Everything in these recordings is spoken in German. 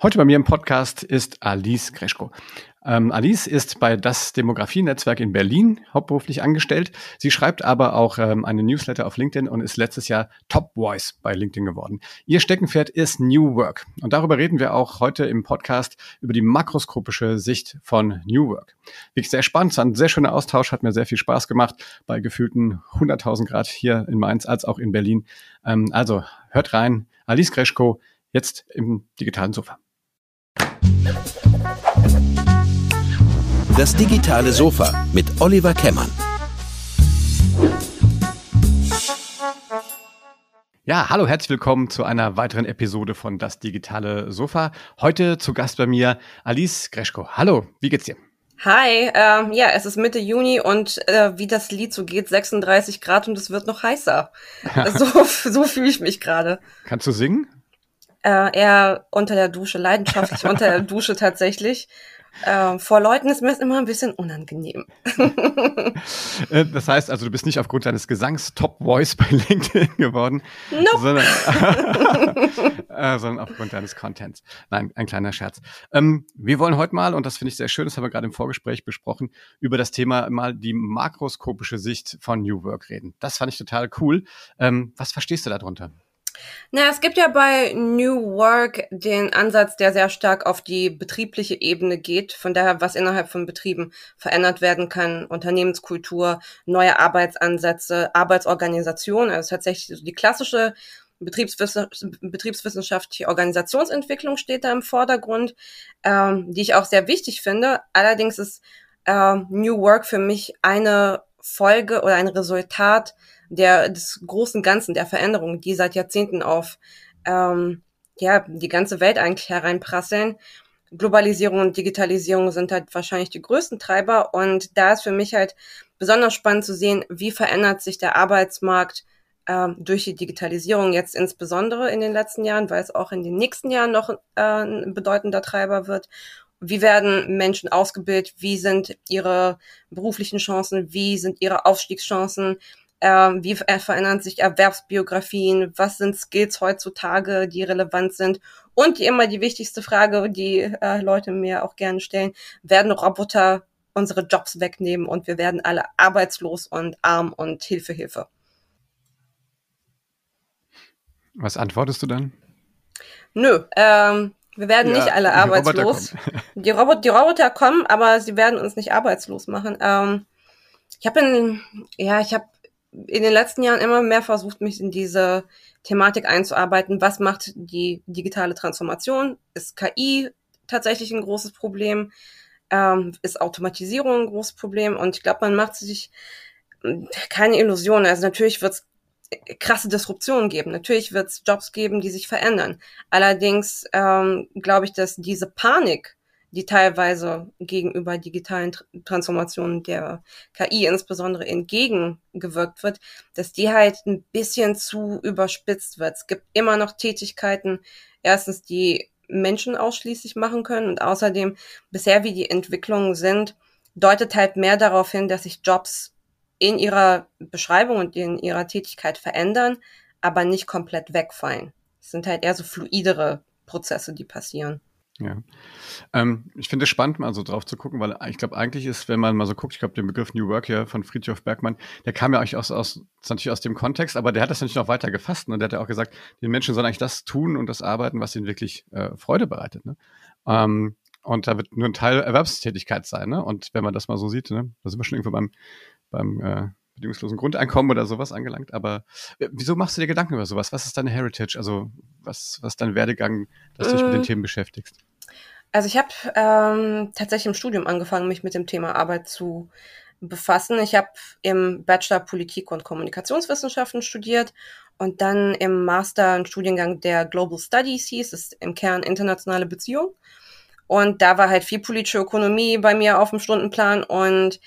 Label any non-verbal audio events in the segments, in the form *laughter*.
Heute bei mir im Podcast ist Alice Greschko. Ähm, Alice ist bei das Demografienetzwerk in Berlin hauptberuflich angestellt. Sie schreibt aber auch ähm, eine Newsletter auf LinkedIn und ist letztes Jahr Top Voice bei LinkedIn geworden. Ihr Steckenpferd ist New Work. Und darüber reden wir auch heute im Podcast über die makroskopische Sicht von New Work. Wirklich sehr spannend, es war ein sehr schöner Austausch, hat mir sehr viel Spaß gemacht bei gefühlten 100.000 Grad hier in Mainz als auch in Berlin. Ähm, also hört rein, Alice Greschko, jetzt im digitalen Sofa. Das digitale Sofa mit Oliver Kemmern. Ja, hallo, herzlich willkommen zu einer weiteren Episode von Das digitale Sofa. Heute zu Gast bei mir Alice Greschko. Hallo, wie geht's dir? Hi, ähm, ja, es ist Mitte Juni und äh, wie das Lied so geht, 36 Grad und es wird noch heißer. *laughs* so so fühle ich mich gerade. Kannst du singen? Äh, eher unter der Dusche, leidenschaftlich unter der Dusche tatsächlich. Äh, vor Leuten ist mir das immer ein bisschen unangenehm. *laughs* Äh, das heißt also, du bist nicht aufgrund deines Gesangs Top Voice bei *laughs* LinkedIn geworden, nope. sondern, *laughs* äh, sondern aufgrund deines Contents. Nein, ein kleiner Scherz. Ähm, wir wollen heute mal, und das finde ich sehr schön, das haben wir gerade im Vorgespräch besprochen, über das Thema mal die makroskopische Sicht von New Work reden. Das fand ich total cool. Ähm, was verstehst du darunter? Na, es gibt ja bei New Work den Ansatz, der sehr stark auf die betriebliche Ebene geht, von daher, was innerhalb von Betrieben verändert werden kann, Unternehmenskultur, neue Arbeitsansätze, Arbeitsorganisation, also tatsächlich die klassische betriebswissenschaftliche Organisationsentwicklung steht da im Vordergrund, ähm, die ich auch sehr wichtig finde. Allerdings ist äh, New Work für mich eine Folge oder ein Resultat der des großen Ganzen, der Veränderungen, die seit Jahrzehnten auf ähm, ja die ganze Welt eigentlich hereinprasseln. Globalisierung und Digitalisierung sind halt wahrscheinlich die größten Treiber und da ist für mich halt besonders spannend zu sehen, wie verändert sich der Arbeitsmarkt äh, durch die Digitalisierung jetzt insbesondere in den letzten Jahren, weil es auch in den nächsten Jahren noch äh, ein bedeutender Treiber wird. Wie werden Menschen ausgebildet? Wie sind ihre beruflichen Chancen? Wie sind ihre Aufstiegschancen? Ähm, wie verändern sich Erwerbsbiografien? Was sind Skills heutzutage, die relevant sind? Und die immer die wichtigste Frage, die äh, Leute mir auch gerne stellen, werden Roboter unsere Jobs wegnehmen und wir werden alle arbeitslos und arm und Hilfe, Hilfe. Was antwortest du dann? Nö, ähm, wir werden ja, nicht alle arbeitslos. Roboter *laughs* die, Robot, die Roboter kommen, aber sie werden uns nicht arbeitslos machen. Ähm, ich habe ja, ich habe in den letzten Jahren immer mehr versucht, mich in diese Thematik einzuarbeiten. Was macht die digitale Transformation? Ist KI tatsächlich ein großes Problem? Ähm, ist Automatisierung ein großes Problem? Und ich glaube, man macht sich keine Illusionen. Also natürlich wird es krasse Disruptionen geben. Natürlich wird es Jobs geben, die sich verändern. Allerdings ähm, glaube ich, dass diese Panik, die teilweise gegenüber digitalen Transformationen der KI insbesondere entgegengewirkt wird, dass die halt ein bisschen zu überspitzt wird. Es gibt immer noch Tätigkeiten, erstens, die Menschen ausschließlich machen können und außerdem bisher wie die Entwicklungen sind, deutet halt mehr darauf hin, dass sich Jobs in ihrer Beschreibung und in ihrer Tätigkeit verändern, aber nicht komplett wegfallen. Es sind halt eher so fluidere Prozesse, die passieren. Ja. Ähm, ich finde es spannend, mal so drauf zu gucken, weil ich glaube, eigentlich ist, wenn man mal so guckt, ich glaube, den Begriff New Work hier von Friedhof Bergmann, der kam ja eigentlich aus, aus, natürlich aus dem Kontext, aber der hat das natürlich noch weiter gefasst ne? und der hat ja auch gesagt, die Menschen sollen eigentlich das tun und das arbeiten, was ihnen wirklich äh, Freude bereitet. Ne? Ähm, und da wird nur ein Teil Erwerbstätigkeit sein. Ne? Und wenn man das mal so sieht, ne? da sind wir schon irgendwo beim, beim äh, bedingungslosen Grundeinkommen oder sowas angelangt. Aber äh, wieso machst du dir Gedanken über sowas? Was ist deine Heritage? Also was, was ist dein Werdegang, dass du dich mit den mm. Themen beschäftigst? Also ich habe ähm, tatsächlich im Studium angefangen, mich mit dem Thema Arbeit zu befassen. Ich habe im Bachelor Politik und Kommunikationswissenschaften studiert und dann im Master einen Studiengang der Global Studies hieß, ist im Kern internationale Beziehung. Und da war halt viel politische Ökonomie bei mir auf dem Stundenplan und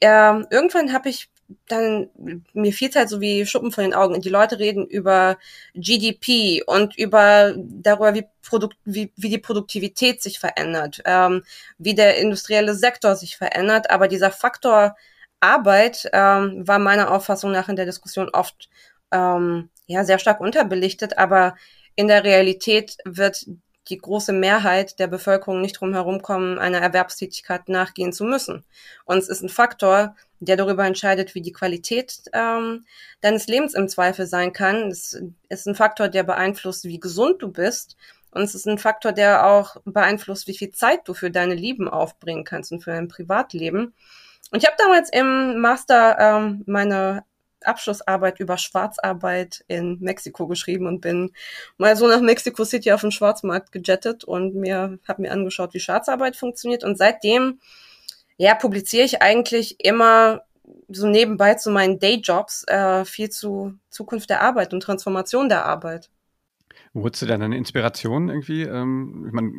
äh, irgendwann habe ich dann, mir fiel halt so wie Schuppen von den Augen. Und die Leute reden über GDP und über darüber, wie, Produkt, wie, wie die Produktivität sich verändert, ähm, wie der industrielle Sektor sich verändert. Aber dieser Faktor Arbeit ähm, war meiner Auffassung nach in der Diskussion oft ähm, ja sehr stark unterbelichtet. Aber in der Realität wird die große Mehrheit der Bevölkerung nicht drum herum kommen, einer Erwerbstätigkeit nachgehen zu müssen. Und es ist ein Faktor, der darüber entscheidet, wie die Qualität ähm, deines Lebens im Zweifel sein kann. Es ist ein Faktor, der beeinflusst, wie gesund du bist. Und es ist ein Faktor, der auch beeinflusst, wie viel Zeit du für deine Lieben aufbringen kannst und für dein Privatleben. Und ich habe damals im Master ähm, meine Abschlussarbeit über Schwarzarbeit in Mexiko geschrieben und bin mal so nach Mexico City auf den Schwarzmarkt gejettet und mir habe mir angeschaut, wie Schwarzarbeit funktioniert und seitdem ja publiziere ich eigentlich immer so nebenbei zu meinen Dayjobs äh, viel zu Zukunft der Arbeit und Transformation der Arbeit. Wo holst du denn deine Inspiration irgendwie? Ähm, ich meine,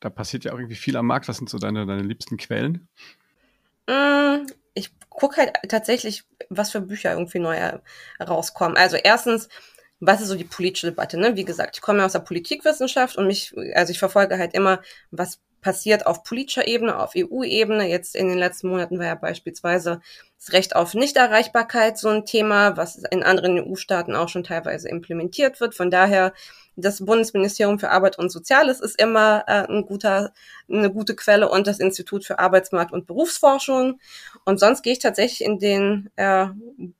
da passiert ja auch irgendwie viel am Markt. Was sind so deine, deine liebsten Quellen? Mm, ich gucke halt tatsächlich, was für Bücher irgendwie neu rauskommen. Also erstens, was ist so die politische Debatte? Ne? Wie gesagt, ich komme aus der Politikwissenschaft und mich, also ich verfolge halt immer, was passiert auf politischer Ebene, auf EU-Ebene. Jetzt in den letzten Monaten war ja beispielsweise das Recht auf Nichterreichbarkeit so ein Thema, was in anderen EU-Staaten auch schon teilweise implementiert wird. Von daher das Bundesministerium für Arbeit und Soziales ist immer äh, ein guter, eine gute Quelle und das Institut für Arbeitsmarkt und Berufsforschung. Und sonst gehe ich tatsächlich in den äh,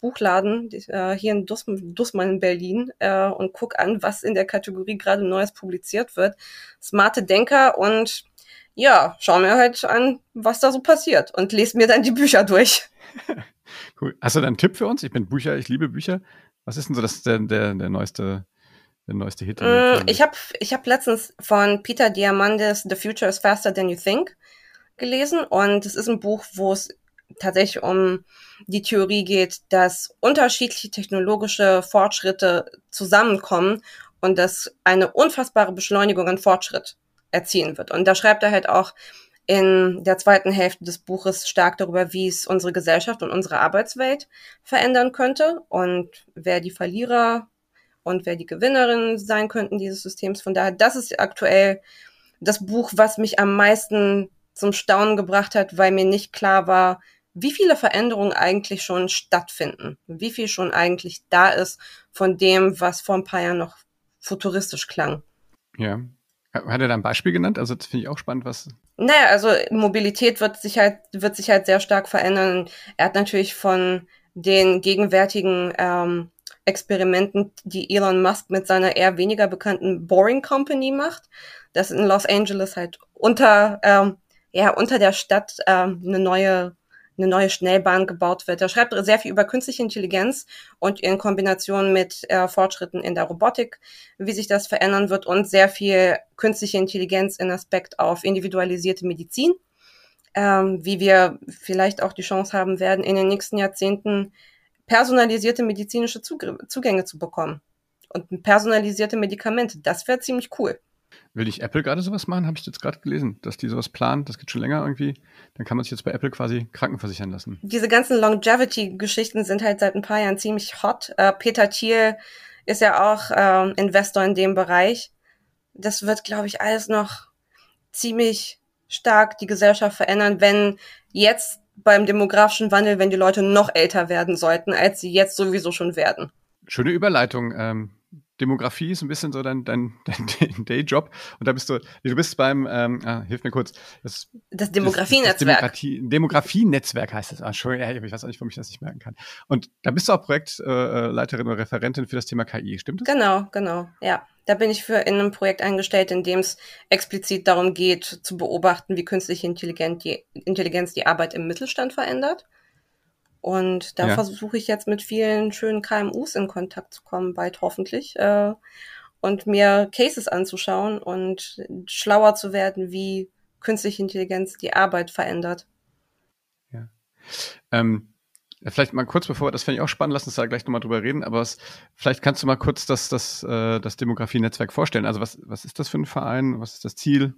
Buchladen äh, hier in Dus Dussmann in Berlin äh, und guck an, was in der Kategorie gerade Neues publiziert wird. Smarte Denker und ja, schau mir halt an, was da so passiert und lese mir dann die Bücher durch. *laughs* cool. Hast du da einen Tipp für uns? Ich bin Bücher, ich liebe Bücher. Was ist denn so das der, der, der neueste der neueste Hit? Mm, ich habe ich hab letztens von Peter Diamandis The Future is Faster Than You Think gelesen und es ist ein Buch, wo es tatsächlich um die Theorie geht, dass unterschiedliche technologische Fortschritte zusammenkommen und dass eine unfassbare Beschleunigung an Fortschritt erzielen wird. Und da schreibt er halt auch in der zweiten Hälfte des Buches stark darüber, wie es unsere Gesellschaft und unsere Arbeitswelt verändern könnte und wer die Verlierer und wer die Gewinnerin sein könnten dieses Systems. Von daher, das ist aktuell das Buch, was mich am meisten zum Staunen gebracht hat, weil mir nicht klar war, wie viele Veränderungen eigentlich schon stattfinden, wie viel schon eigentlich da ist von dem, was vor ein paar Jahren noch futuristisch klang. Ja. Hat er da ein Beispiel genannt? Also das finde ich auch spannend, was. Naja, also Mobilität wird sich halt, wird sich halt sehr stark verändern. Er hat natürlich von den gegenwärtigen ähm, Experimenten, die Elon Musk mit seiner eher weniger bekannten Boring Company macht, dass in Los Angeles halt unter, ähm, ja, unter der Stadt ähm, eine neue eine neue Schnellbahn gebaut wird. Er schreibt sehr viel über künstliche Intelligenz und in Kombination mit äh, Fortschritten in der Robotik, wie sich das verändern wird und sehr viel künstliche Intelligenz in Aspekt auf individualisierte Medizin, ähm, wie wir vielleicht auch die Chance haben werden, in den nächsten Jahrzehnten personalisierte medizinische Zugänge zu bekommen. Und personalisierte Medikamente, das wäre ziemlich cool. Will nicht Apple gerade sowas machen? Habe ich jetzt gerade gelesen, dass die sowas planen. Das geht schon länger irgendwie. Dann kann man sich jetzt bei Apple quasi krankenversichern lassen. Diese ganzen Longevity-Geschichten sind halt seit ein paar Jahren ziemlich hot. Äh, Peter Thiel ist ja auch äh, Investor in dem Bereich. Das wird, glaube ich, alles noch ziemlich stark die Gesellschaft verändern, wenn jetzt beim demografischen Wandel, wenn die Leute noch älter werden sollten, als sie jetzt sowieso schon werden. Schöne Überleitung. Ähm, Demografie ist ein bisschen so dein, dein, *laughs* dein Dayjob. Und da bist du, du bist beim, ähm, ah, hilf mir kurz. Das, das Demografienetzwerk. Das, das Demografienetzwerk heißt es. Ah, Entschuldigung, ich weiß auch nicht, warum ich das nicht merken kann. Und da bist du auch Projektleiterin oder Referentin für das Thema KI, stimmt das? Genau, genau, ja. Da bin ich für in einem Projekt eingestellt, in dem es explizit darum geht, zu beobachten, wie künstliche Intelligenz die, Intelligenz die Arbeit im Mittelstand verändert. Und da ja. versuche ich jetzt mit vielen schönen KMUs in Kontakt zu kommen, bald hoffentlich, äh, und mir Cases anzuschauen und schlauer zu werden, wie künstliche Intelligenz die Arbeit verändert. Ja. Ähm, Vielleicht mal kurz bevor, das fände ich auch spannend, lass uns da gleich nochmal drüber reden, aber was, vielleicht kannst du mal kurz das, das, äh, das Demografienetzwerk vorstellen. Also was, was ist das für ein Verein? Was ist das Ziel?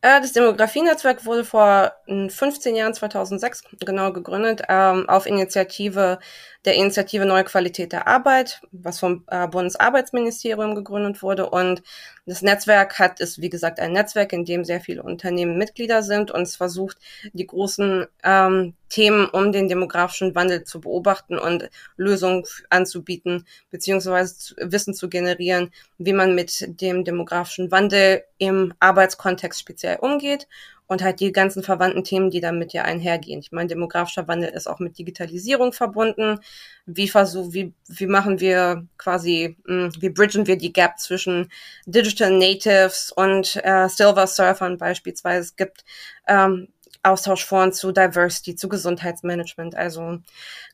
Äh, das Demografienetzwerk wurde vor 15 Jahren, 2006 genau gegründet, ähm, auf Initiative der Initiative Neue Qualität der Arbeit, was vom äh, Bundesarbeitsministerium gegründet wurde. Und das Netzwerk hat, ist wie gesagt ein Netzwerk, in dem sehr viele Unternehmen Mitglieder sind und es versucht, die großen ähm, Themen um den demografischen Wandel zu beobachten und Lösungen anzubieten, beziehungsweise Wissen zu generieren, wie man mit dem demografischen Wandel im Arbeitskontext speziell umgeht und halt die ganzen verwandten Themen, die damit ja einhergehen. Ich meine, demografischer Wandel ist auch mit Digitalisierung verbunden. Wie versuch, wie, wie machen wir quasi, hm, wie bridgen wir die Gap zwischen Digital Natives und äh, Silver Surfern beispielsweise? Es gibt ähm, Austauschforen zu Diversity, zu Gesundheitsmanagement. Also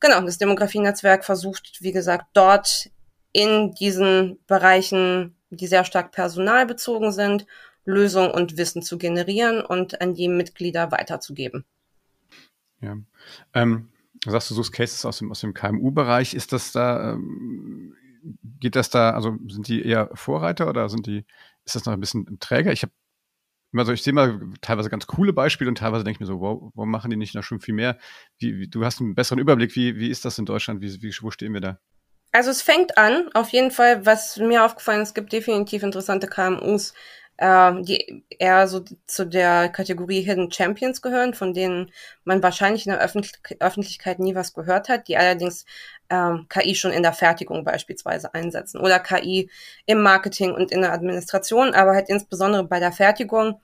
genau, das Demografienetzwerk versucht, wie gesagt, dort in diesen Bereichen, die sehr stark personalbezogen sind, Lösungen und Wissen zu generieren und an die Mitglieder weiterzugeben. Ja. Ähm, du sagst, du suchst Cases aus dem, aus dem KMU-Bereich. Ist das da, ähm, geht das da, also sind die eher Vorreiter oder sind die, ist das noch ein bisschen träger? Ich habe also ich sehe mal teilweise ganz coole Beispiele und teilweise denke ich mir so, wow, warum machen die nicht noch schon viel mehr? Wie, wie, du hast einen besseren Überblick, wie, wie ist das in Deutschland? Wie, wie, wo stehen wir da? Also es fängt an, auf jeden Fall, was mir aufgefallen ist, es gibt definitiv interessante KMUs, äh, die eher so zu der Kategorie Hidden Champions gehören, von denen man wahrscheinlich in der Öffentlich Öffentlichkeit nie was gehört hat, die allerdings ähm, KI schon in der Fertigung beispielsweise einsetzen oder KI im Marketing und in der Administration, aber halt insbesondere bei der Fertigung.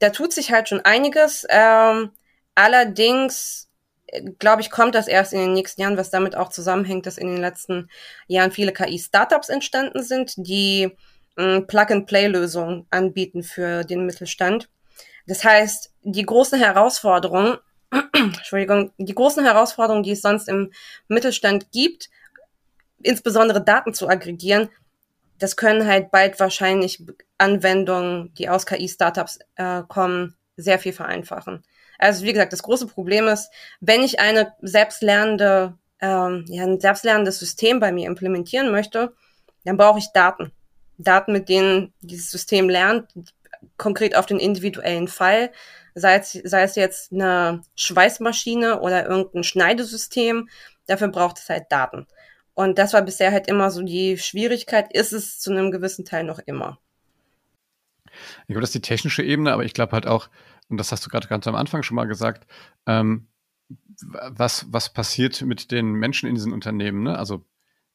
Da tut sich halt schon einiges. Ähm, allerdings äh, glaube ich, kommt das erst in den nächsten Jahren, was damit auch zusammenhängt, dass in den letzten Jahren viele KI-Startups entstanden sind, die Plug-and-Play-Lösungen anbieten für den Mittelstand. Das heißt, die großen Herausforderungen, *clears throat* Entschuldigung, die großen Herausforderungen, die es sonst im Mittelstand gibt, insbesondere Daten zu aggregieren, das können halt bald wahrscheinlich Anwendungen, die aus KI-Startups äh, kommen, sehr viel vereinfachen. Also wie gesagt, das große Problem ist, wenn ich eine selbstlernende, ähm, ja, ein selbstlernendes System bei mir implementieren möchte, dann brauche ich Daten. Daten, mit denen dieses System lernt, konkret auf den individuellen Fall, sei es, sei es jetzt eine Schweißmaschine oder irgendein Schneidesystem, dafür braucht es halt Daten. Und das war bisher halt immer so die Schwierigkeit, ist es zu einem gewissen Teil noch immer. Ich glaube, das ist die technische Ebene, aber ich glaube halt auch, und das hast du gerade ganz am Anfang schon mal gesagt, ähm, was, was passiert mit den Menschen in diesen Unternehmen? Ne? Also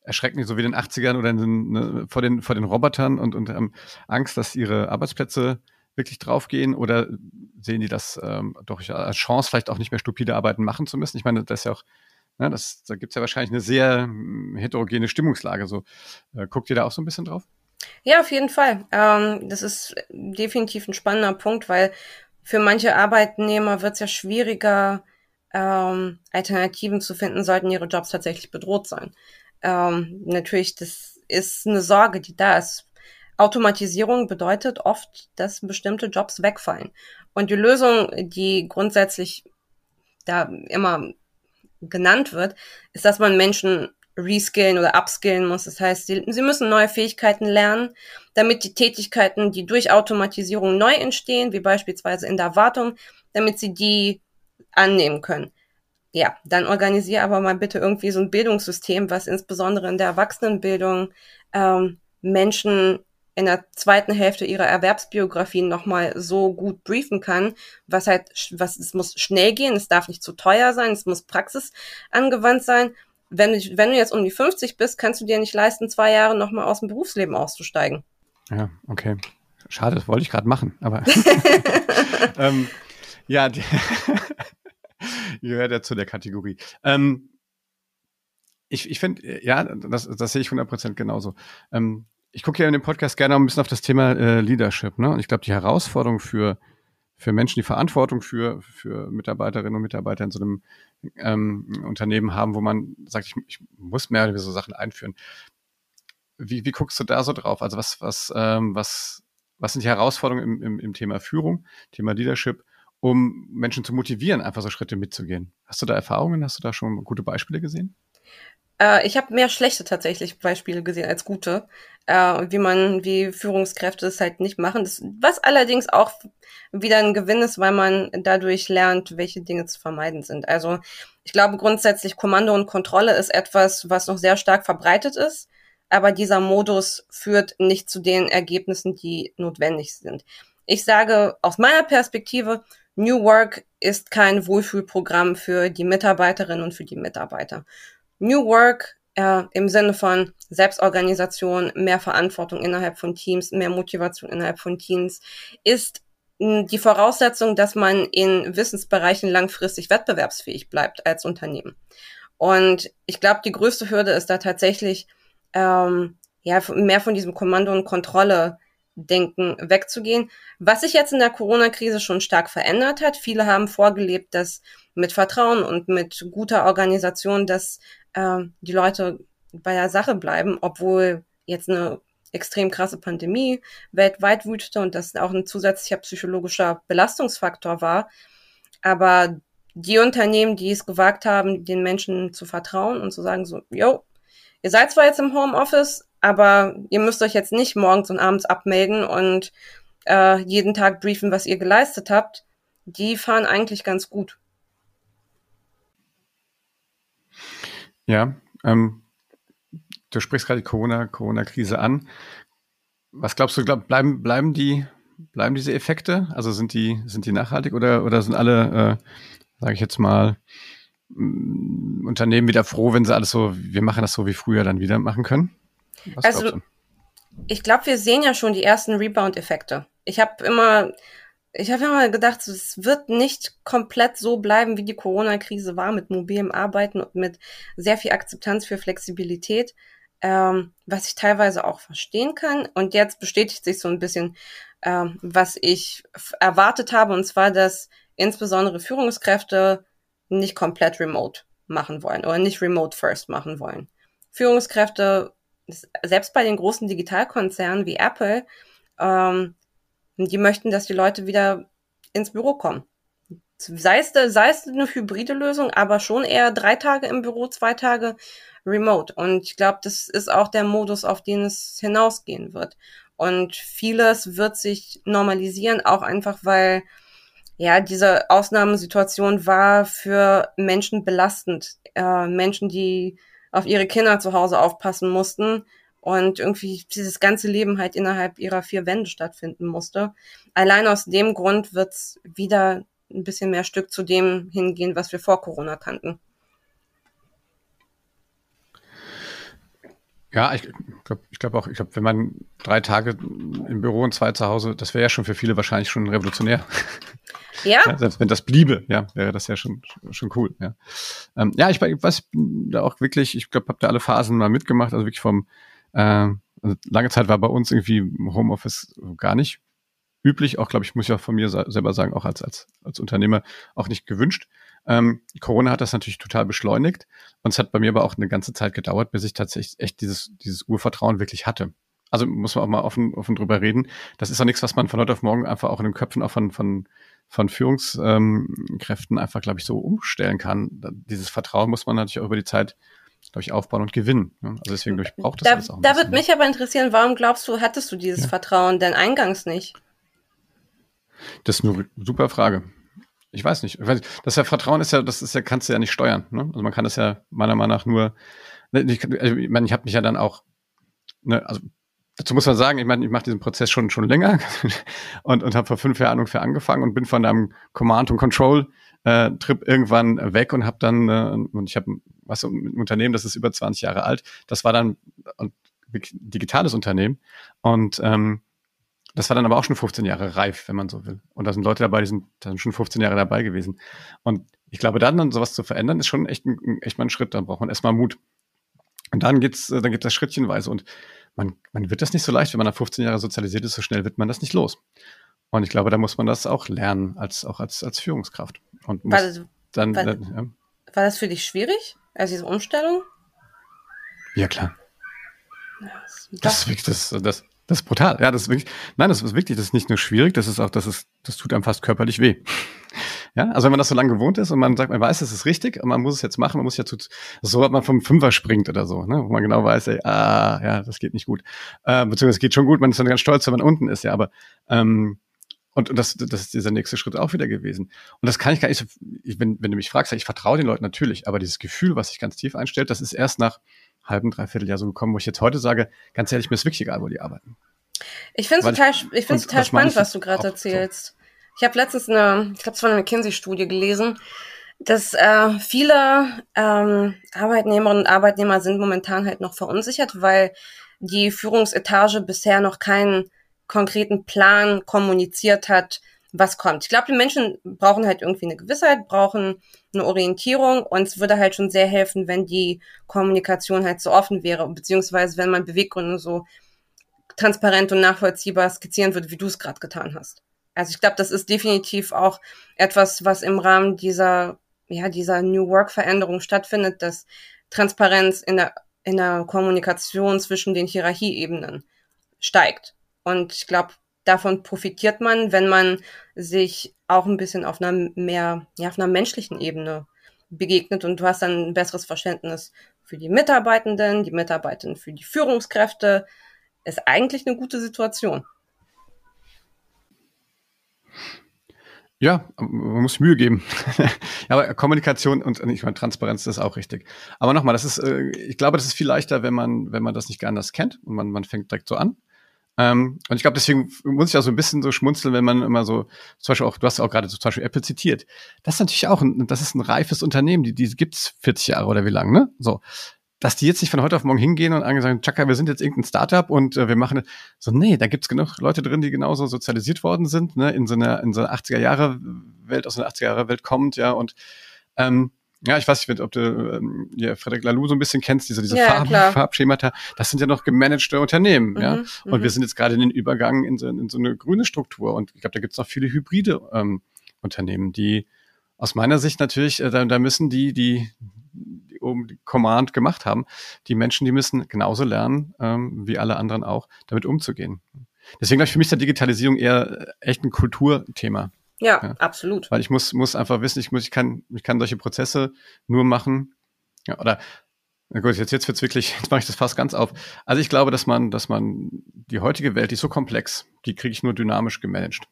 erschrecken die so wie in den 80ern oder den, ne, vor, den, vor den Robotern und, und haben Angst, dass ihre Arbeitsplätze wirklich draufgehen oder sehen die das ähm, doch als Chance, vielleicht auch nicht mehr stupide Arbeiten machen zu müssen? Ich meine, das ist ja auch, ne, das, da gibt es ja wahrscheinlich eine sehr hm, heterogene Stimmungslage. So, äh, guckt ihr da auch so ein bisschen drauf? Ja, auf jeden Fall. Ähm, das ist definitiv ein spannender Punkt, weil für manche Arbeitnehmer wird es ja schwieriger, ähm, Alternativen zu finden, sollten ihre Jobs tatsächlich bedroht sein ähm, natürlich, das ist eine Sorge, die da ist. Automatisierung bedeutet oft, dass bestimmte Jobs wegfallen. Und die Lösung, die grundsätzlich da immer genannt wird, ist, dass man Menschen reskillen oder upskillen muss. Das heißt, sie, sie müssen neue Fähigkeiten lernen, damit die Tätigkeiten, die durch Automatisierung neu entstehen, wie beispielsweise in der Wartung, damit sie die annehmen können ja, dann organisiere aber mal bitte irgendwie so ein Bildungssystem, was insbesondere in der Erwachsenenbildung ähm, Menschen in der zweiten Hälfte ihrer Erwerbsbiografien nochmal so gut briefen kann, was halt, was, es muss schnell gehen, es darf nicht zu teuer sein, es muss praxisangewandt sein. Wenn du, wenn du jetzt um die 50 bist, kannst du dir nicht leisten, zwei Jahre nochmal aus dem Berufsleben auszusteigen. Ja, okay. Schade, das wollte ich gerade machen, aber *laughs* *laughs* ähm, ja, *laughs* *laughs* gehört ja zu der Kategorie. Ähm, ich ich finde, ja, das, das sehe ich 100% genauso. Ähm, ich gucke ja in dem Podcast gerne ein bisschen auf das Thema äh, Leadership. Ne? Und ich glaube, die Herausforderung für, für Menschen, die Verantwortung für, für Mitarbeiterinnen und Mitarbeiter in so einem ähm, Unternehmen haben, wo man sagt, ich, ich muss mehr oder weniger so Sachen einführen. Wie, wie guckst du da so drauf? Also was, was, ähm, was, was sind die Herausforderungen im, im, im Thema Führung, Thema Leadership um Menschen zu motivieren, einfach so Schritte mitzugehen. Hast du da Erfahrungen? Hast du da schon gute Beispiele gesehen? Äh, ich habe mehr schlechte tatsächlich Beispiele gesehen als gute, äh, wie man, wie Führungskräfte es halt nicht machen. Das, was allerdings auch wieder ein Gewinn ist, weil man dadurch lernt, welche Dinge zu vermeiden sind. Also Ich glaube grundsätzlich Kommando und Kontrolle ist etwas, was noch sehr stark verbreitet ist, aber dieser Modus führt nicht zu den Ergebnissen, die notwendig sind. Ich sage aus meiner Perspektive, New Work ist kein Wohlfühlprogramm für die Mitarbeiterinnen und für die Mitarbeiter. New Work äh, im Sinne von Selbstorganisation, mehr Verantwortung innerhalb von Teams, mehr Motivation innerhalb von Teams, ist die Voraussetzung, dass man in Wissensbereichen langfristig wettbewerbsfähig bleibt als Unternehmen. Und ich glaube, die größte Hürde ist da tatsächlich, ähm, ja, mehr von diesem Kommando und Kontrolle Denken wegzugehen. Was sich jetzt in der Corona-Krise schon stark verändert hat. Viele haben vorgelebt, dass mit Vertrauen und mit guter Organisation, dass äh, die Leute bei der Sache bleiben, obwohl jetzt eine extrem krasse Pandemie weltweit wütete und das auch ein zusätzlicher psychologischer Belastungsfaktor war. Aber die Unternehmen, die es gewagt haben, den Menschen zu vertrauen und zu sagen so, yo, ihr seid zwar jetzt im Homeoffice, aber ihr müsst euch jetzt nicht morgens und abends abmelden und äh, jeden Tag briefen, was ihr geleistet habt. Die fahren eigentlich ganz gut. Ja, ähm, du sprichst gerade die Corona, Corona-Krise an. Was glaubst du, glaub, bleiben, bleiben die, bleiben diese Effekte? Also sind die, sind die nachhaltig oder, oder sind alle, äh, sage ich jetzt mal, mm, Unternehmen wieder froh, wenn sie alles so, wir machen das so wie früher dann wieder machen können? Was also, ich glaube, wir sehen ja schon die ersten Rebound-Effekte. Ich habe immer, ich habe immer gedacht, es wird nicht komplett so bleiben, wie die Corona-Krise war, mit mobilem Arbeiten und mit sehr viel Akzeptanz für Flexibilität, ähm, was ich teilweise auch verstehen kann. Und jetzt bestätigt sich so ein bisschen, ähm, was ich erwartet habe, und zwar, dass insbesondere Führungskräfte nicht komplett remote machen wollen oder nicht remote first machen wollen. Führungskräfte selbst bei den großen Digitalkonzernen wie Apple, ähm, die möchten, dass die Leute wieder ins Büro kommen. Sei es, sei es eine hybride Lösung, aber schon eher drei Tage im Büro, zwei Tage remote. Und ich glaube, das ist auch der Modus, auf den es hinausgehen wird. Und vieles wird sich normalisieren, auch einfach weil ja, diese Ausnahmesituation war für Menschen belastend. Äh, Menschen, die auf ihre Kinder zu Hause aufpassen mussten und irgendwie dieses ganze Leben halt innerhalb ihrer vier Wände stattfinden musste. Allein aus dem Grund wird's wieder ein bisschen mehr Stück zu dem hingehen, was wir vor Corona kannten. Ja, ich glaube ich glaub auch, ich glaube, wenn man drei Tage im Büro und zwei zu Hause, das wäre ja schon für viele wahrscheinlich schon revolutionär. Ja. ja. Selbst wenn das bliebe, ja, wäre das ja schon, schon cool, ja. Ähm, ja, ich weiß, da auch wirklich, ich glaube, habe da alle Phasen mal mitgemacht, also wirklich vom, äh, also lange Zeit war bei uns irgendwie Homeoffice gar nicht üblich, auch glaube ich, muss ich auch von mir selber sagen, auch als, als, als Unternehmer auch nicht gewünscht. Ähm, Corona hat das natürlich total beschleunigt und es hat bei mir aber auch eine ganze Zeit gedauert, bis ich tatsächlich echt dieses, dieses Urvertrauen wirklich hatte. Also muss man auch mal offen, offen drüber reden. Das ist auch nichts, was man von heute auf morgen einfach auch in den Köpfen auch von, von, von Führungskräften ähm, einfach, glaube ich, so umstellen kann. Dieses Vertrauen muss man natürlich auch über die Zeit glaube ich, aufbauen und gewinnen. Also deswegen braucht das da, auch. Da würde mich aber interessieren, warum glaubst du, hattest du dieses ja. Vertrauen denn eingangs nicht? Das ist eine super Frage. Ich weiß nicht. Das ja Vertrauen ist ja, das ist ja, kannst du ja nicht steuern. Ne? Also man kann das ja meiner Meinung nach nur. Ne, ich, also ich meine, ich habe mich ja dann auch, ne, also dazu muss man sagen, ich meine, ich mache diesen Prozess schon schon länger *laughs* und und habe vor fünf Jahren ungefähr angefangen und bin von einem Command und Control äh, Trip irgendwann weg und habe dann äh, und ich habe was ein Unternehmen, das ist über 20 Jahre alt. Das war dann ein digitales Unternehmen und ähm, das war dann aber auch schon 15 Jahre reif, wenn man so will. Und da sind Leute dabei, die sind dann schon 15 Jahre dabei gewesen. Und ich glaube, dann, dann sowas zu verändern, ist schon echt, ein, echt mal ein Schritt. Dann braucht man erstmal Mut. Und dann geht's, äh, dann geht das schrittchenweise. Und man, man wird das nicht so leicht, wenn man nach 15 Jahren sozialisiert ist, so schnell wird man das nicht los. Und ich glaube, da muss man das auch lernen, als, auch als, als Führungskraft. Und muss war, das, dann, war, dann, ja. war das für dich schwierig, also diese Umstellung? Ja, klar. Das, das, das, das, das, das ist brutal. Ja, das ist wirklich, nein, das ist wirklich, das ist nicht nur schwierig, das ist auch, das ist, das tut einem fast körperlich weh. *laughs* Ja, also wenn man das so lange gewohnt ist und man sagt, man weiß, es ist richtig und man muss es jetzt machen, man muss ja tut, so hat man vom Fünfer springt oder so, ne, wo man genau weiß, ey, ah, ja, das geht nicht gut. Äh, beziehungsweise es geht schon gut, man ist dann ganz stolz, wenn man unten ist, ja, aber ähm, Und, und das, das ist dieser nächste Schritt auch wieder gewesen. Und das kann ich gar nicht so, ich, wenn, wenn du mich fragst, ich vertraue den Leuten natürlich, aber dieses Gefühl, was sich ganz tief einstellt, das ist erst nach halben, dreiviertel Jahr so gekommen, wo ich jetzt heute sage, ganz ehrlich, mir ist wirklich egal, wo die arbeiten. Ich finde es total, ich, ich find's total spannend, was du gerade erzählst. So. Ich habe letztens eine, ich glaube, es war eine McKinsey-Studie gelesen, dass äh, viele ähm, Arbeitnehmerinnen und Arbeitnehmer sind momentan halt noch verunsichert, weil die Führungsetage bisher noch keinen konkreten Plan kommuniziert hat, was kommt. Ich glaube, die Menschen brauchen halt irgendwie eine Gewissheit, brauchen eine Orientierung und es würde halt schon sehr helfen, wenn die Kommunikation halt so offen wäre, beziehungsweise wenn man Beweggründe so transparent und nachvollziehbar skizzieren würde, wie du es gerade getan hast. Also ich glaube, das ist definitiv auch etwas, was im Rahmen dieser, ja, dieser New Work Veränderung stattfindet, dass Transparenz in der, in der Kommunikation zwischen den Hierarchieebenen steigt. Und ich glaube, davon profitiert man, wenn man sich auch ein bisschen auf einer mehr, ja, auf einer menschlichen Ebene begegnet und du hast dann ein besseres Verständnis für die Mitarbeitenden, die Mitarbeitenden für die Führungskräfte. Ist eigentlich eine gute Situation. Ja, man muss Mühe geben. *laughs* ja, aber Kommunikation und ich meine Transparenz ist auch richtig. Aber nochmal, das ist, äh, ich glaube, das ist viel leichter, wenn man, wenn man das nicht anders kennt und man, man fängt direkt so an. Ähm, und ich glaube, deswegen muss ich auch so ein bisschen so schmunzeln, wenn man immer so, zum Beispiel auch, du hast auch gerade so zum Beispiel Apple zitiert. Das ist natürlich auch ein, das ist ein reifes Unternehmen, die, die gibt's 40 Jahre oder wie lang, ne? So. Dass die jetzt nicht von heute auf morgen hingehen und sagen, Chaka, wir sind jetzt irgendein Startup und äh, wir machen so, nee, da gibt's genug Leute drin, die genauso sozialisiert worden sind, ne, in so einer, in so einer 80er Jahre Welt, aus einer 80er Jahre Welt kommt, ja, und ähm, ja, ich weiß nicht, ob du ähm, ja, Frederik Laloux so ein bisschen kennst, diese, diese ja, Farben, Farbschemata. Das sind ja noch gemanagte Unternehmen, mhm, ja. Und mhm. wir sind jetzt gerade in den Übergang in so, in so eine grüne Struktur. Und ich glaube, da gibt es noch viele hybride ähm, Unternehmen, die aus meiner Sicht natürlich, äh, da, da müssen die, die, die oben die Command gemacht haben, die Menschen, die müssen genauso lernen, ähm, wie alle anderen auch, damit umzugehen. Deswegen glaube ich, für mich ist der Digitalisierung eher echt ein Kulturthema. Ja, ja, absolut. Weil ich muss, muss einfach wissen, ich muss, ich kann, ich kann solche Prozesse nur machen. Ja, oder na gut, jetzt, jetzt wird's wirklich, *laughs* jetzt mache ich das fast ganz auf. Also ich glaube, dass man, dass man die heutige Welt, die ist so komplex, die kriege ich nur dynamisch gemanagt.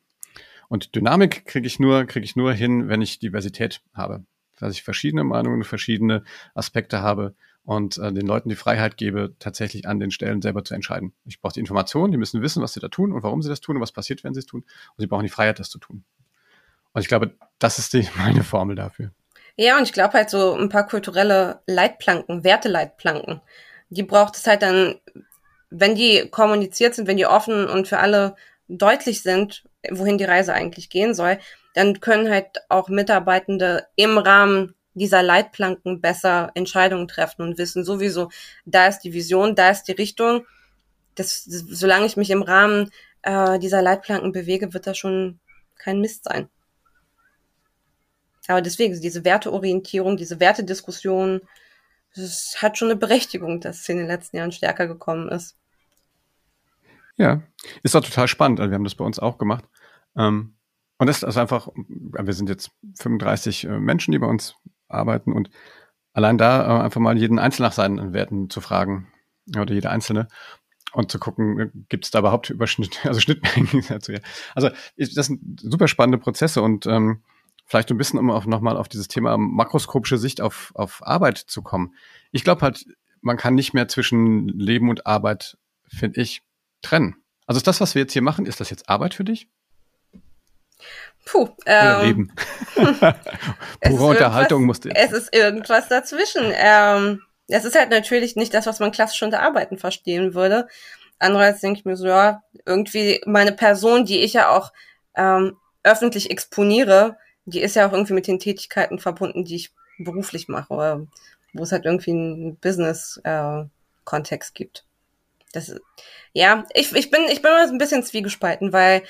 Und Dynamik kriege ich nur, kriege ich nur hin, wenn ich Diversität habe. Dass ich verschiedene Meinungen, verschiedene Aspekte habe und äh, den Leuten die Freiheit gebe, tatsächlich an den Stellen selber zu entscheiden. Ich brauche die Informationen, die müssen wissen, was sie da tun und warum sie das tun und was passiert, wenn sie es tun. Und sie brauchen die Freiheit, das zu tun. Und ich glaube, das ist die, *laughs* meine Formel dafür. Ja, und ich glaube halt so ein paar kulturelle Leitplanken, Werteleitplanken, die braucht es halt dann, wenn die kommuniziert sind, wenn die offen und für alle deutlich sind, wohin die Reise eigentlich gehen soll, dann können halt auch Mitarbeitende im Rahmen dieser Leitplanken besser Entscheidungen treffen und wissen sowieso, da ist die Vision, da ist die Richtung. Das, das, solange ich mich im Rahmen äh, dieser Leitplanken bewege, wird das schon kein Mist sein. Aber deswegen, diese Werteorientierung, diese Wertediskussion, das hat schon eine Berechtigung, dass es in den letzten Jahren stärker gekommen ist. Ja, ist auch total spannend. Also wir haben das bei uns auch gemacht. Ähm, und das ist einfach, wir sind jetzt 35 äh, Menschen, die bei uns arbeiten und allein da äh, einfach mal jeden Einzelnen nach seinen Werten zu fragen oder jeder Einzelne und zu gucken, äh, gibt es da überhaupt Überschnitt, *laughs* also Schnittmengen dazu. Also das sind super spannende Prozesse und ähm, vielleicht ein bisschen, um auch nochmal auf dieses Thema makroskopische Sicht auf, auf Arbeit zu kommen. Ich glaube halt, man kann nicht mehr zwischen Leben und Arbeit, finde ich, trennen. Also ist das, was wir jetzt hier machen, ist das jetzt Arbeit für dich? Puh. Ähm, Leben. *laughs* Pure Unterhaltung musste. Es ist irgendwas dazwischen. Ähm, es ist halt natürlich nicht das, was man klassisch unter Arbeiten verstehen würde. Andererseits denke ich mir so, ja, irgendwie meine Person, die ich ja auch ähm, öffentlich exponiere, die ist ja auch irgendwie mit den Tätigkeiten verbunden, die ich beruflich mache, oder wo es halt irgendwie einen Business-Kontext äh, gibt. Das, ja, ich, ich bin, ich bin mal so ein bisschen zwiegespalten, weil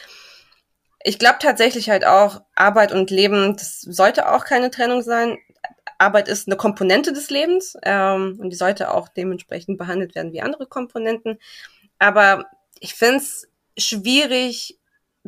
ich glaube tatsächlich halt auch, Arbeit und Leben, das sollte auch keine Trennung sein. Arbeit ist eine Komponente des Lebens ähm, und die sollte auch dementsprechend behandelt werden wie andere Komponenten. Aber ich finde es schwierig,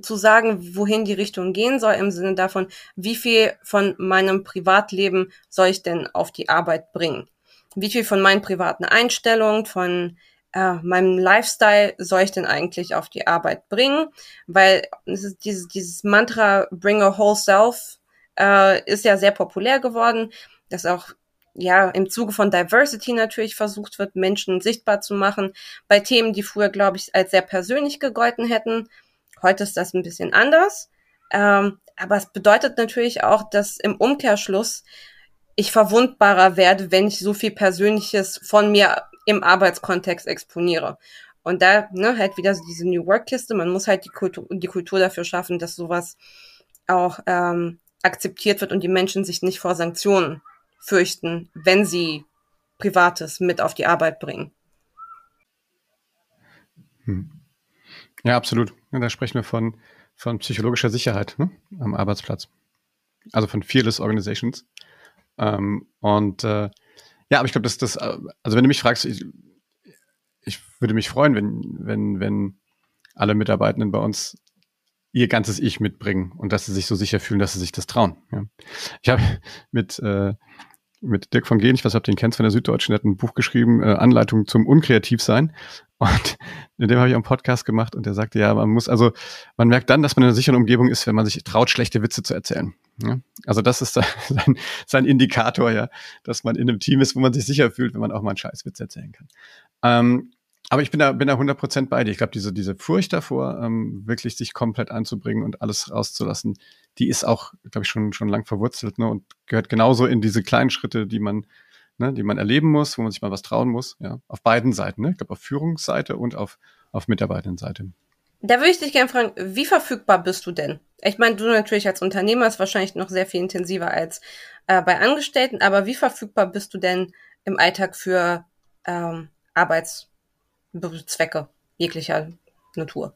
zu sagen, wohin die Richtung gehen soll, im Sinne davon, wie viel von meinem Privatleben soll ich denn auf die Arbeit bringen? Wie viel von meinen privaten Einstellungen, von äh, meinem Lifestyle soll ich denn eigentlich auf die Arbeit bringen? Weil es ist dieses, dieses Mantra Bring a Whole Self äh, ist ja sehr populär geworden, das auch ja im Zuge von Diversity natürlich versucht wird, Menschen sichtbar zu machen bei Themen, die früher, glaube ich, als sehr persönlich gegolten hätten. Heute ist das ein bisschen anders. Ähm, aber es bedeutet natürlich auch, dass im Umkehrschluss ich verwundbarer werde, wenn ich so viel Persönliches von mir im Arbeitskontext exponiere. Und da ne, halt wieder diese New Work-Kiste, man muss halt die Kultur, die Kultur dafür schaffen, dass sowas auch ähm, akzeptiert wird und die Menschen sich nicht vor Sanktionen fürchten, wenn sie Privates mit auf die Arbeit bringen. Hm. Ja, absolut. Ja, da sprechen wir von, von psychologischer Sicherheit ne? am Arbeitsplatz. Also von Fearless Organizations. Ähm, und äh, ja, aber ich glaube, dass das, also wenn du mich fragst, ich, ich würde mich freuen, wenn, wenn, wenn alle Mitarbeitenden bei uns ihr ganzes Ich mitbringen und dass sie sich so sicher fühlen, dass sie sich das trauen. Ja. Ich habe mit, äh, mit Dirk von Gehn, ich weiß nicht, ob du den kennst von der Süddeutschen, der hat ein Buch geschrieben, äh, Anleitung zum Unkreativsein. *laughs* Und in dem habe ich auch einen Podcast gemacht und der sagte, ja, man muss, also man merkt dann, dass man in einer sicheren Umgebung ist, wenn man sich traut, schlechte Witze zu erzählen. Ja? Also das ist *laughs* sein, sein Indikator, ja, dass man in einem Team ist, wo man sich sicher fühlt, wenn man auch mal einen Scheißwitz erzählen kann. Ähm, aber ich bin da, bin da 100% bei dir. Ich glaube, diese, diese Furcht davor, ähm, wirklich sich komplett einzubringen und alles rauszulassen, die ist auch, glaube ich, schon, schon lang verwurzelt ne, und gehört genauso in diese kleinen Schritte, die man ne, die man erleben muss, wo man sich mal was trauen muss, ja, auf beiden Seiten, ne? Ich glaube auf Führungsseite und auf, auf Mitarbeitendenseite. Da würde ich dich gerne fragen, wie verfügbar bist du denn? Ich meine, du natürlich als Unternehmer ist wahrscheinlich noch sehr viel intensiver als äh, bei Angestellten, aber wie verfügbar bist du denn im Alltag für ähm, Arbeitszwecke jeglicher Natur?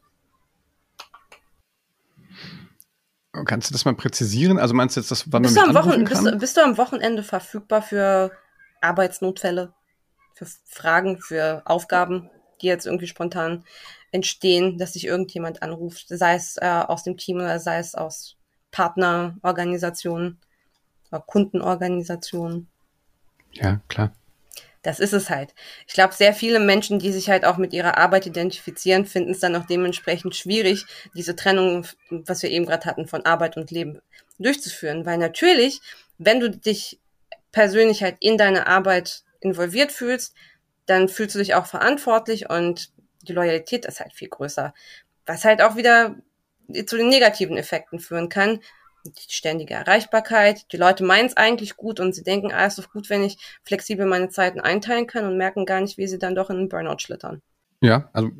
Kannst du das mal präzisieren? Also meinst du jetzt, dass wann bist man du am Wochen, bist, bist, du am Wochenende verfügbar für Arbeitsnotfälle, für Fragen, für Aufgaben, die jetzt irgendwie spontan entstehen, dass sich irgendjemand anruft, sei es äh, aus dem Team oder sei es aus Partnerorganisationen oder Kundenorganisationen. Ja, klar. Das ist es halt. Ich glaube, sehr viele Menschen, die sich halt auch mit ihrer Arbeit identifizieren, finden es dann auch dementsprechend schwierig, diese Trennung, was wir eben gerade hatten, von Arbeit und Leben durchzuführen. Weil natürlich, wenn du dich persönlich halt in deine Arbeit involviert fühlst, dann fühlst du dich auch verantwortlich und die Loyalität ist halt viel größer. Was halt auch wieder zu den negativen Effekten führen kann. Die ständige Erreichbarkeit. Die Leute meinen es eigentlich gut und sie denken, ah, ist doch gut, wenn ich flexibel meine Zeiten einteilen kann und merken gar nicht, wie sie dann doch in einen Burnout schlittern. Ja, also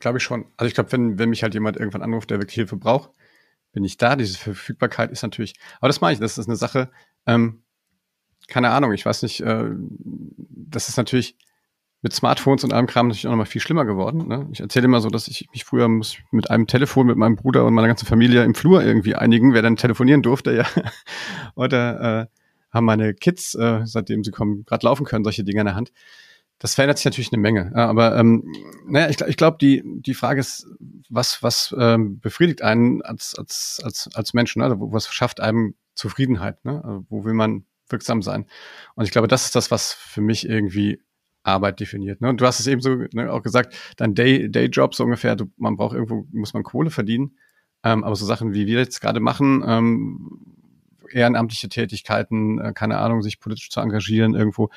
glaube ich schon. Also ich glaube, wenn, wenn mich halt jemand irgendwann anruft, der wirklich Hilfe braucht, bin ich da. Diese Verfügbarkeit ist natürlich, aber das mache ich, das ist eine Sache, ähm, keine Ahnung, ich weiß nicht, äh, das ist natürlich mit Smartphones und allem Kram natürlich auch nochmal viel schlimmer geworden. Ne? Ich erzähle immer so, dass ich mich früher muss mit einem Telefon mit meinem Bruder und meiner ganzen Familie im Flur irgendwie einigen, wer dann telefonieren durfte, ja. *laughs* Oder äh, haben meine Kids, äh, seitdem sie kommen, gerade laufen können, solche Dinge in der Hand. Das verändert sich natürlich eine Menge. Aber ähm, naja, ich, ich glaube, die, die Frage ist, was, was ähm, befriedigt einen als, als, als, als Menschen, ne? Also, was schafft einem Zufriedenheit? Ne? Also, wo will man wirksam sein. Und ich glaube, das ist das, was für mich irgendwie Arbeit definiert. Ne? Und du hast es eben so ne, auch gesagt, dein Day, Dayjob so ungefähr, du, man braucht irgendwo, muss man Kohle verdienen. Ähm, aber so Sachen, wie wir jetzt gerade machen, ähm, ehrenamtliche Tätigkeiten, äh, keine Ahnung, sich politisch zu engagieren irgendwo,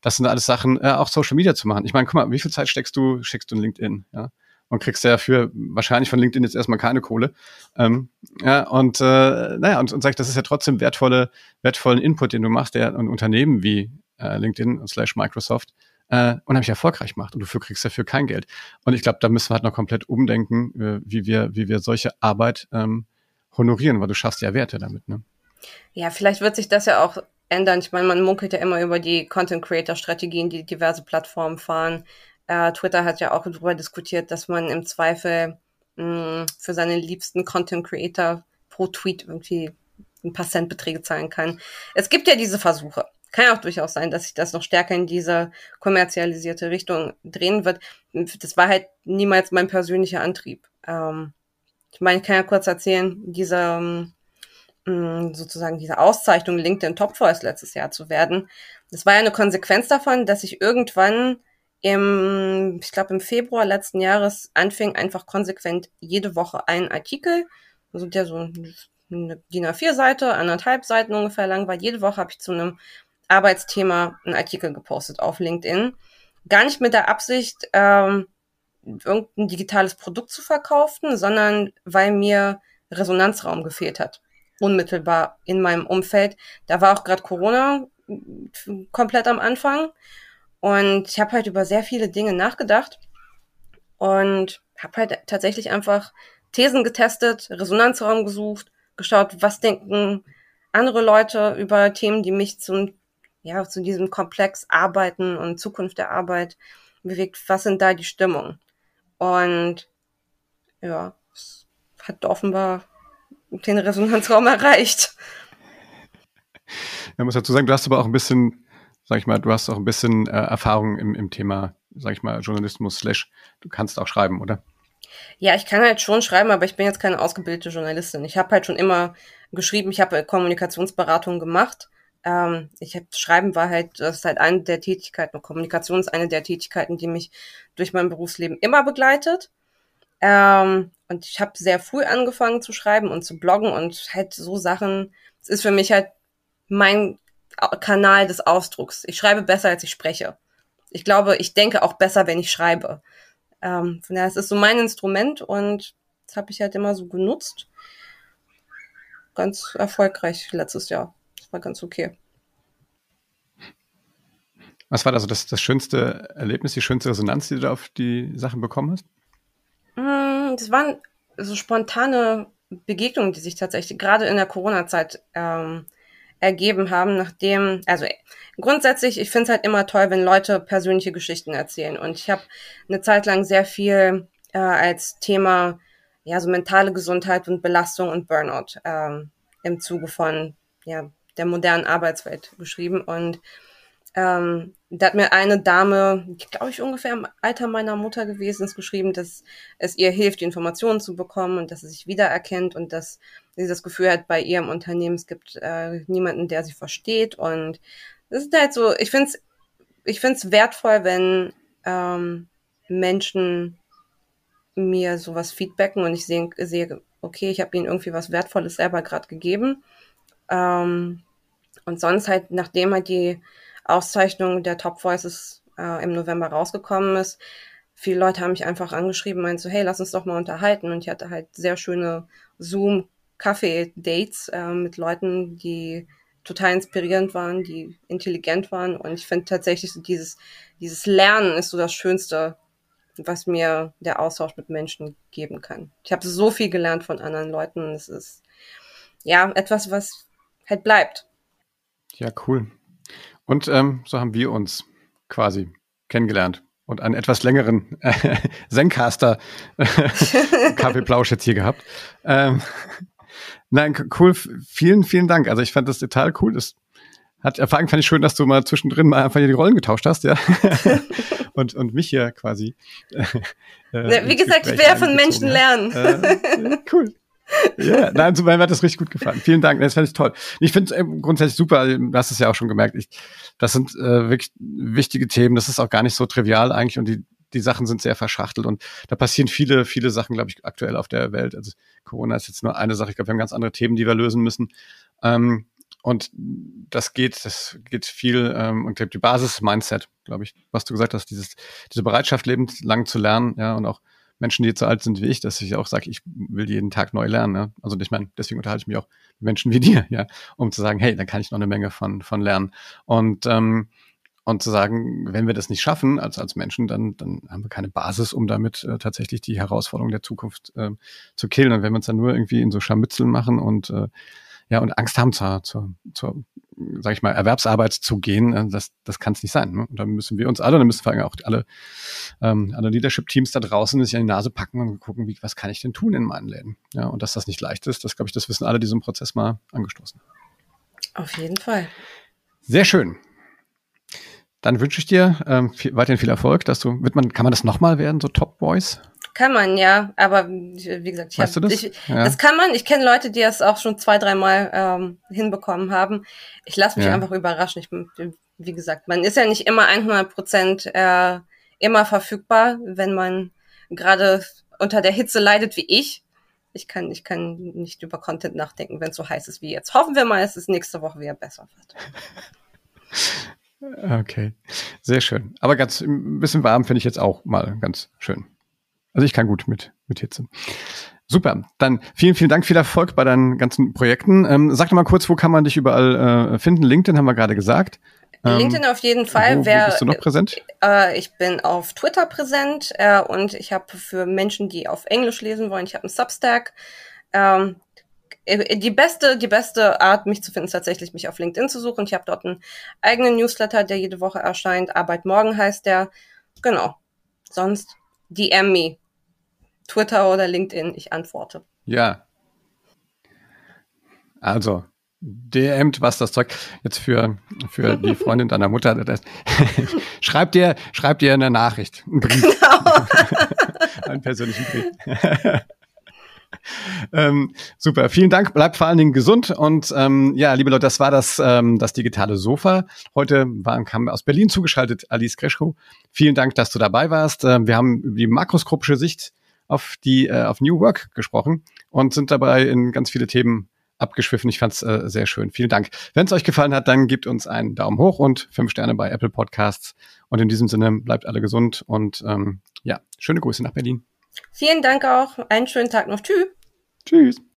das sind alles Sachen, äh, auch Social Media zu machen. Ich meine, guck mal, wie viel Zeit steckst du, steckst du in LinkedIn? Ja? und kriegst ja für wahrscheinlich von LinkedIn jetzt erstmal keine Kohle. Ähm, ja, und äh, naja, und, und sag ich, das ist ja trotzdem wertvolle, wertvollen Input, den du machst, der ein Unternehmen wie äh, LinkedIn slash Microsoft äh, unheimlich erfolgreich macht und du kriegst dafür kein Geld. Und ich glaube, da müssen wir halt noch komplett umdenken, äh, wie wir, wie wir solche Arbeit ähm, honorieren, weil du schaffst ja Werte damit, ne? Ja, vielleicht wird sich das ja auch ändern. Ich meine, man munkelt ja immer über die Content Creator Strategien, die diverse Plattformen fahren. Äh, Twitter hat ja auch darüber diskutiert, dass man im Zweifel mh, mm, für seine liebsten Content Creator pro Tweet irgendwie ein paar Centbeträge zahlen kann. Es gibt ja diese Versuche. Kann ja auch durchaus sein, dass sich das noch stärker in diese kommerzialisierte Richtung drehen wird. Das war halt niemals mein persönlicher Antrieb. Ähm, ich meine, ich kann ja kurz erzählen, diese ähm, sozusagen diese Auszeichnung LinkedIn Top Voice letztes Jahr zu werden. Das war ja eine Konsequenz davon, dass ich irgendwann im, ich glaube im Februar letzten Jahres anfing, einfach konsequent jede Woche einen Artikel, also der so eine DIN A4-Seite, anderthalb Seiten ungefähr lang war. Jede Woche habe ich zu einem Arbeitsthema einen Artikel gepostet auf LinkedIn. Gar nicht mit der Absicht, ähm, irgendein digitales Produkt zu verkaufen, sondern weil mir Resonanzraum gefehlt hat. Unmittelbar in meinem Umfeld. Da war auch gerade Corona komplett am Anfang. Und ich habe halt über sehr viele Dinge nachgedacht und habe halt tatsächlich einfach Thesen getestet, Resonanzraum gesucht, geschaut, was denken andere Leute über Themen, die mich zum, ja, zu diesem Komplex Arbeiten und Zukunft der Arbeit bewegt. Was sind da die Stimmungen? Und ja, es hat offenbar den Resonanzraum *laughs* erreicht. Man muss dazu sagen, du hast aber auch ein bisschen, sag ich mal, du hast auch ein bisschen äh, Erfahrung im, im Thema, sag ich mal, Journalismus slash, du kannst auch schreiben, oder? Ja, ich kann halt schon schreiben, aber ich bin jetzt keine ausgebildete Journalistin. Ich habe halt schon immer geschrieben, ich habe Kommunikationsberatung gemacht. Ähm, ich habe Schreiben war halt, das ist halt eine der Tätigkeiten, Kommunikation ist eine der Tätigkeiten, die mich durch mein Berufsleben immer begleitet. Ähm, und ich habe sehr früh angefangen zu schreiben und zu bloggen und halt so Sachen. Es ist für mich halt mein Kanal des Ausdrucks. Ich schreibe besser, als ich spreche. Ich glaube, ich denke auch besser, wenn ich schreibe. Ähm, von daher, es ist so mein Instrument und das habe ich halt immer so genutzt. Ganz erfolgreich letztes Jahr war ganz okay. Was war also das, das schönste Erlebnis, die schönste Resonanz, die du da auf die Sachen bekommen hast? Mm, das waren so spontane Begegnungen, die sich tatsächlich gerade in der Corona-Zeit ähm, ergeben haben, nachdem, also grundsätzlich, ich finde es halt immer toll, wenn Leute persönliche Geschichten erzählen. Und ich habe eine Zeit lang sehr viel äh, als Thema, ja, so mentale Gesundheit und Belastung und Burnout ähm, im Zuge von ja, der modernen Arbeitswelt geschrieben. Und ähm, da hat mir eine Dame, glaube ich ungefähr im Alter meiner Mutter gewesen ist, geschrieben, dass es ihr hilft, die Informationen zu bekommen und dass sie sich wiedererkennt und dass sie das Gefühl hat, bei ihrem Unternehmen es gibt äh, niemanden, der sie versteht. Und das ist halt so, ich finde es ich find's wertvoll, wenn ähm, Menschen mir sowas feedbacken und ich sehe, sehe okay, ich habe ihnen irgendwie was Wertvolles selber gerade gegeben ähm, und sonst halt, nachdem halt die Auszeichnung der Top Voices äh, im November rausgekommen ist, viele Leute haben mich einfach angeschrieben, meinen so, hey, lass uns doch mal unterhalten. Und ich hatte halt sehr schöne Zoom-Kaffee-Dates äh, mit Leuten, die total inspirierend waren, die intelligent waren. Und ich finde tatsächlich so dieses, dieses Lernen ist so das Schönste, was mir der Austausch mit Menschen geben kann. Ich habe so viel gelernt von anderen Leuten. Es ist ja etwas, was halt bleibt. Ja, cool. Und ähm, so haben wir uns quasi kennengelernt und einen etwas längeren äh, *laughs* Zencaster *laughs* Kaffeeplausch jetzt hier gehabt. Ähm, nein, cool. Vielen, vielen Dank. Also ich fand das total cool. Das hat, vor allem fand ich schön, dass du mal zwischendrin mal einfach hier die Rollen getauscht hast, ja. *laughs* und, und mich hier quasi. Äh, Wie gesagt, ich will ja von Menschen lernen. Äh, cool ja, nein, so, mir hat das richtig gut gefallen. Vielen Dank, das fand ich toll. Ich finde es äh, grundsätzlich super, du hast es ja auch schon gemerkt, ich, das sind äh, wirklich wichtige Themen, das ist auch gar nicht so trivial eigentlich und die, die Sachen sind sehr verschachtelt und da passieren viele, viele Sachen, glaube ich, aktuell auf der Welt. Also Corona ist jetzt nur eine Sache, ich glaube, wir haben ganz andere Themen, die wir lösen müssen. Ähm, und das geht, das geht viel, ähm, und die Basis Mindset, glaube ich, was du gesagt hast, dieses, diese Bereitschaft, lebenslang zu lernen, ja, und auch Menschen, die so alt sind wie ich, dass ich auch sage, ich will jeden Tag neu lernen. Ne? Also ich meine, deswegen unterhalte ich mich auch mit Menschen wie *laughs* dir, ja, um zu sagen, hey, dann kann ich noch eine Menge von, von lernen. Und ähm, und zu sagen, wenn wir das nicht schaffen als, als Menschen, dann, dann haben wir keine Basis, um damit äh, tatsächlich die Herausforderung der Zukunft äh, zu killen. Und wenn wir uns dann nur irgendwie in so Scharmützeln machen und äh, ja, und Angst haben zur, zur, zur sag ich mal, Erwerbsarbeit zu gehen, äh, das, das kann es nicht sein. Ne? Und da müssen wir uns alle, da müssen vor allem auch alle, ähm, alle Leadership-Teams da draußen sich an die Nase packen und gucken, wie, was kann ich denn tun in meinen Läden? Ja, und dass das nicht leicht ist, das glaube ich, das wissen alle, die so einen Prozess mal angestoßen. Auf jeden Fall. Sehr schön. Dann wünsche ich dir ähm, viel, weiterhin viel Erfolg, dass du, wird man, kann man das nochmal werden, so Top Boys? Kann man, ja. Aber wie gesagt, ich weißt hab, du das? Ich, ja. das kann man. Ich kenne Leute, die das auch schon zwei, dreimal ähm, hinbekommen haben. Ich lasse mich ja. einfach überraschen. Ich, wie gesagt, man ist ja nicht immer 100 Prozent äh, immer verfügbar, wenn man gerade unter der Hitze leidet wie ich. Ich kann, ich kann nicht über Content nachdenken, wenn es so heiß ist wie jetzt. Hoffen wir mal, dass es nächste Woche wieder besser wird. *laughs* Okay, sehr schön. Aber ganz ein bisschen warm finde ich jetzt auch mal ganz schön. Also ich kann gut mit, mit Hitze. Super. Dann vielen, vielen Dank, viel Erfolg bei deinen ganzen Projekten. Ähm, sag doch mal kurz, wo kann man dich überall äh, finden? LinkedIn haben wir gerade gesagt. Ähm, LinkedIn auf jeden Fall. Wo, wo bist du noch präsent? Äh, ich bin auf Twitter präsent äh, und ich habe für Menschen, die auf Englisch lesen wollen, ich habe einen Substack. Ähm, äh, die beste, die beste Art, mich zu finden, ist tatsächlich, mich auf LinkedIn zu suchen. Ich habe dort einen eigenen Newsletter, der jede Woche erscheint. Arbeit morgen heißt der. Genau. Sonst DM me. Twitter oder LinkedIn, ich antworte. Ja. Also, DMt was das Zeug jetzt für für die *laughs* Freundin deiner Mutter das, *laughs* schreibt dir schreibt dir eine Nachricht einen Brief genau. *laughs* einen persönlichen Brief ähm, super, vielen Dank. Bleibt vor allen Dingen gesund und ähm, ja, liebe Leute, das war das ähm, das digitale Sofa. Heute waren, kam aus Berlin zugeschaltet Alice Greschko. Vielen Dank, dass du dabei warst. Ähm, wir haben über die makroskopische Sicht auf die äh, auf New Work gesprochen und sind dabei in ganz viele Themen abgeschwiffen. Ich fand es äh, sehr schön. Vielen Dank. Wenn es euch gefallen hat, dann gebt uns einen Daumen hoch und fünf Sterne bei Apple Podcasts. Und in diesem Sinne bleibt alle gesund und ähm, ja, schöne Grüße nach Berlin. Vielen Dank auch. Einen schönen Tag noch. Tschüss. Tschüss.